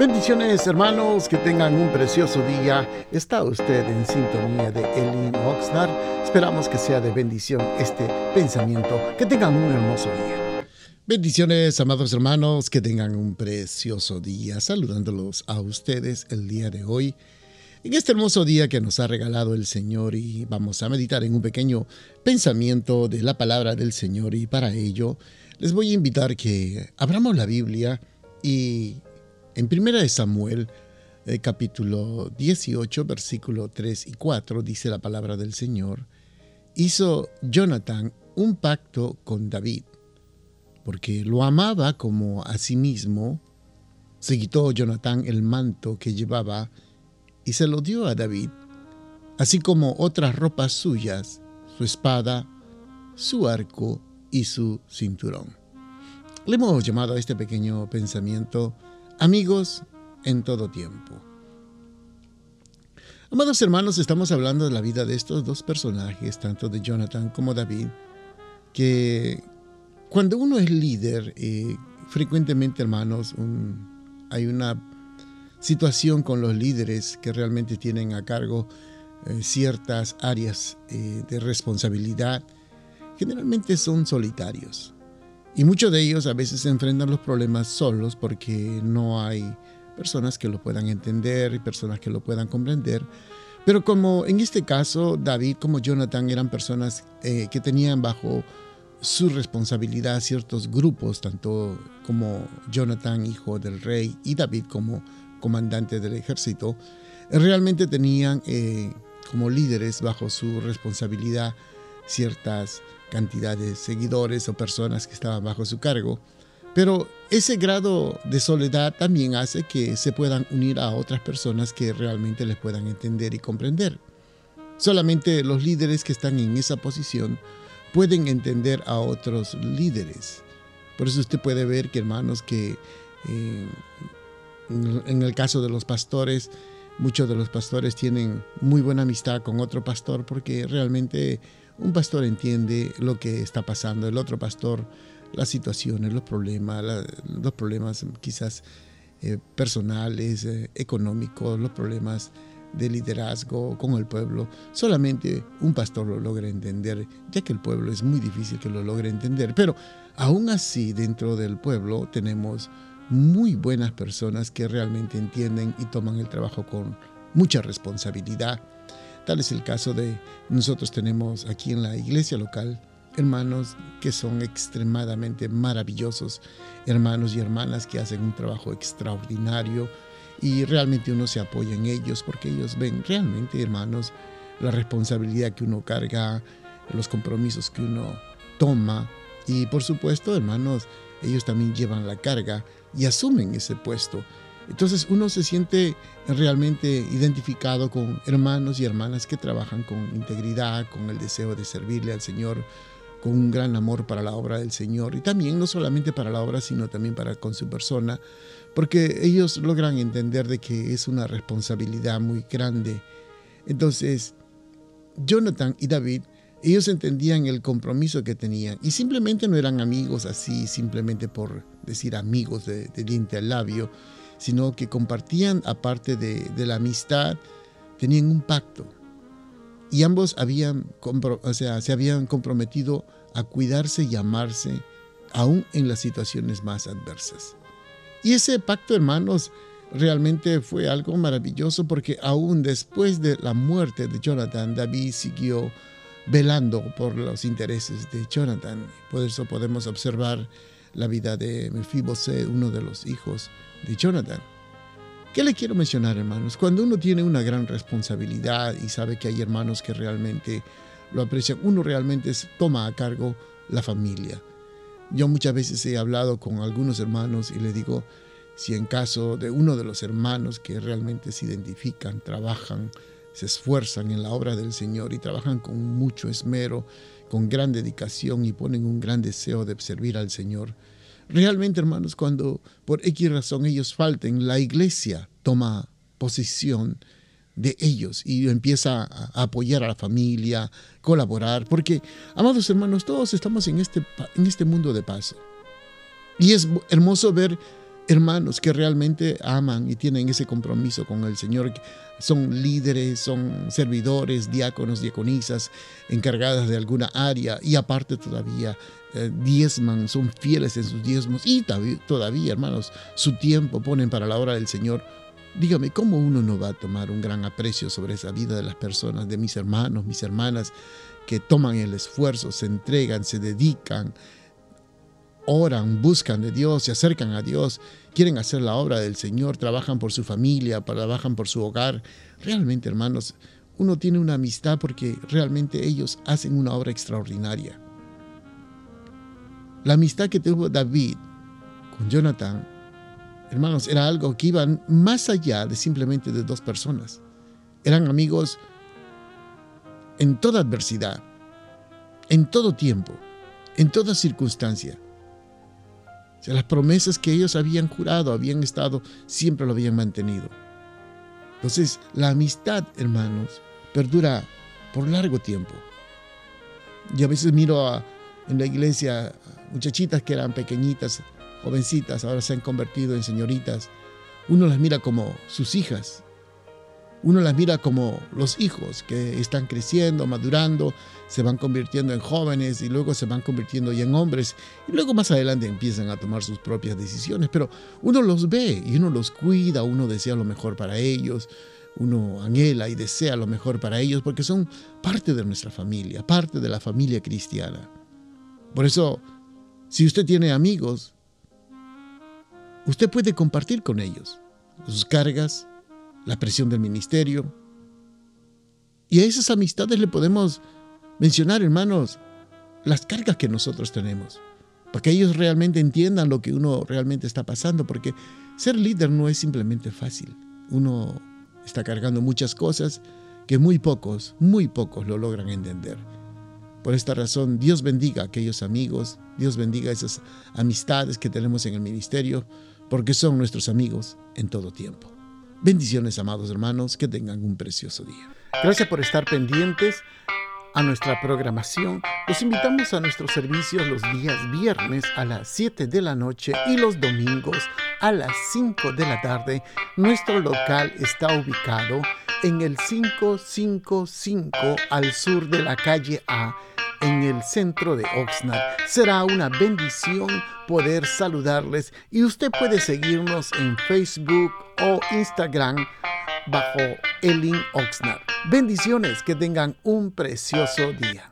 Bendiciones hermanos, que tengan un precioso día. Está usted en sintonía de Elin Oxnard. Esperamos que sea de bendición este pensamiento. Que tengan un hermoso día. Bendiciones, amados hermanos, que tengan un precioso día. Saludándolos a ustedes el día de hoy. En este hermoso día que nos ha regalado el Señor y vamos a meditar en un pequeño pensamiento de la palabra del Señor y para ello les voy a invitar que abramos la Biblia y en 1 Samuel, eh, capítulo 18, versículo 3 y 4, dice la palabra del Señor, hizo Jonathan un pacto con David, porque lo amaba como a sí mismo. Se quitó Jonathan el manto que llevaba y se lo dio a David, así como otras ropas suyas, su espada, su arco y su cinturón. Le hemos llamado a este pequeño pensamiento amigos en todo tiempo. Amados hermanos, estamos hablando de la vida de estos dos personajes, tanto de Jonathan como David, que cuando uno es líder, eh, frecuentemente hermanos, hay una situación con los líderes que realmente tienen a cargo eh, ciertas áreas eh, de responsabilidad, generalmente son solitarios. Y muchos de ellos a veces enfrentan los problemas solos porque no hay personas que lo puedan entender y personas que lo puedan comprender. Pero como en este caso David como Jonathan eran personas eh, que tenían bajo su responsabilidad ciertos grupos, tanto como Jonathan, hijo del rey, y David como comandante del ejército, realmente tenían eh, como líderes bajo su responsabilidad ciertas cantidad de seguidores o personas que estaban bajo su cargo. Pero ese grado de soledad también hace que se puedan unir a otras personas que realmente les puedan entender y comprender. Solamente los líderes que están en esa posición pueden entender a otros líderes. Por eso usted puede ver que hermanos que eh, en el caso de los pastores, muchos de los pastores tienen muy buena amistad con otro pastor porque realmente un pastor entiende lo que está pasando, el otro pastor las situaciones, los problemas, los problemas quizás eh, personales, eh, económicos, los problemas de liderazgo con el pueblo. Solamente un pastor lo logra entender, ya que el pueblo es muy difícil que lo logre entender. Pero aún así, dentro del pueblo tenemos muy buenas personas que realmente entienden y toman el trabajo con mucha responsabilidad Tal es el caso de nosotros tenemos aquí en la iglesia local hermanos que son extremadamente maravillosos, hermanos y hermanas que hacen un trabajo extraordinario y realmente uno se apoya en ellos porque ellos ven realmente, hermanos, la responsabilidad que uno carga, los compromisos que uno toma y por supuesto, hermanos, ellos también llevan la carga y asumen ese puesto. Entonces uno se siente realmente identificado con hermanos y hermanas que trabajan con integridad, con el deseo de servirle al Señor, con un gran amor para la obra del Señor y también no solamente para la obra, sino también para con su persona, porque ellos logran entender de que es una responsabilidad muy grande. Entonces, Jonathan y David, ellos entendían el compromiso que tenían y simplemente no eran amigos así, simplemente por decir amigos de, de diente al labio, sino que compartían, aparte de, la amistad, tenían un pacto. Y ambos habían, o sea, se habían comprometido a cuidarse y amarse aún en las situaciones más adversas. Y ese pacto, hermanos, realmente fue algo maravilloso porque aún después de la muerte de Jonathan, David siguió velando por los intereses de Jonathan. Por eso podemos observar la vida de Mefiboset, uno de los hijos de Jonathan. ¿Qué le quiero mencionar, hermanos? Cuando uno tiene una gran responsabilidad y sabe que hay hermanos que realmente lo aprecian, uno realmente toma a cargo la familia. Yo muchas veces he hablado con algunos hermanos y le digo, si en caso de uno de los hermanos que realmente se identifican, trabajan, se esfuerzan en la obra del Señor y trabajan con mucho esmero, con gran dedicación y ponen un gran deseo de servir al Señor, Realmente, hermanos, cuando por X razón ellos falten, la iglesia toma posición de ellos y empieza a apoyar a la familia, colaborar, porque, amados hermanos, todos estamos en este, en este mundo de paz. Y es hermoso ver hermanos que realmente aman y tienen ese compromiso con el Señor. Son líderes, son servidores, diáconos, diaconisas, encargadas de alguna área y aparte todavía eh, diezman, son fieles en sus diezmos y todavía, hermanos, su tiempo ponen para la obra del Señor. Dígame, ¿cómo uno no va a tomar un gran aprecio sobre esa vida de las personas, de mis hermanos, mis hermanas, que toman el esfuerzo, se entregan, se dedican, oran, buscan de Dios, se acercan a Dios, quieren hacer la obra del Señor, trabajan por su familia, trabajan por su hogar. Realmente, hermanos, uno tiene una amistad porque realmente ellos hacen una obra extraordinaria. La amistad que tuvo David con Jonathan, hermanos, era algo que iba más allá de simplemente de dos personas. Eran amigos en toda adversidad, en todo tiempo, en toda circunstancia las promesas que ellos habían jurado, habían estado, siempre lo habían mantenido. Entonces, la amistad, hermanos, perdura por largo tiempo. Yo a veces miro en la iglesia muchachitas que eran pequeñitas, jovencitas, ahora se han convertido en señoritas. Uno las mira como sus hijas, uno las mira como los hijos que están creciendo, madurando, se van convirtiendo en jóvenes y luego se van convirtiendo ya en hombres y luego más adelante empiezan a tomar sus propias decisiones, pero uno los ve y uno los cuida, uno desea lo mejor para ellos, uno anhela y desea lo mejor para ellos porque son parte de nuestra familia, parte de la familia cristiana. Por eso, si usted tiene amigos, usted puede compartir con ellos sus cargas, la presión del ministerio. Y a esas amistades le podemos mencionar, hermanos, las cargas que nosotros tenemos, para que ellos realmente entiendan lo que uno realmente está pasando, porque ser líder no es simplemente fácil. Uno está cargando muchas cosas que muy pocos, muy pocos lo logran entender. Por esta razón, Dios bendiga a aquellos amigos, Dios bendiga a esas amistades que tenemos en el ministerio, porque son nuestros amigos en todo tiempo. Bendiciones, amados hermanos, que tengan un precioso día. Gracias por estar pendientes a nuestra programación. Los invitamos a nuestros servicios los días viernes a las 7 de la noche y los domingos a las 5 de la tarde. Nuestro local está ubicado en el 555 al sur de la calle A en el centro de Oxnard. Será una bendición poder saludarles y usted puede seguirnos en Facebook o Instagram bajo Elin Oxnard. Bendiciones, que tengan un precioso día.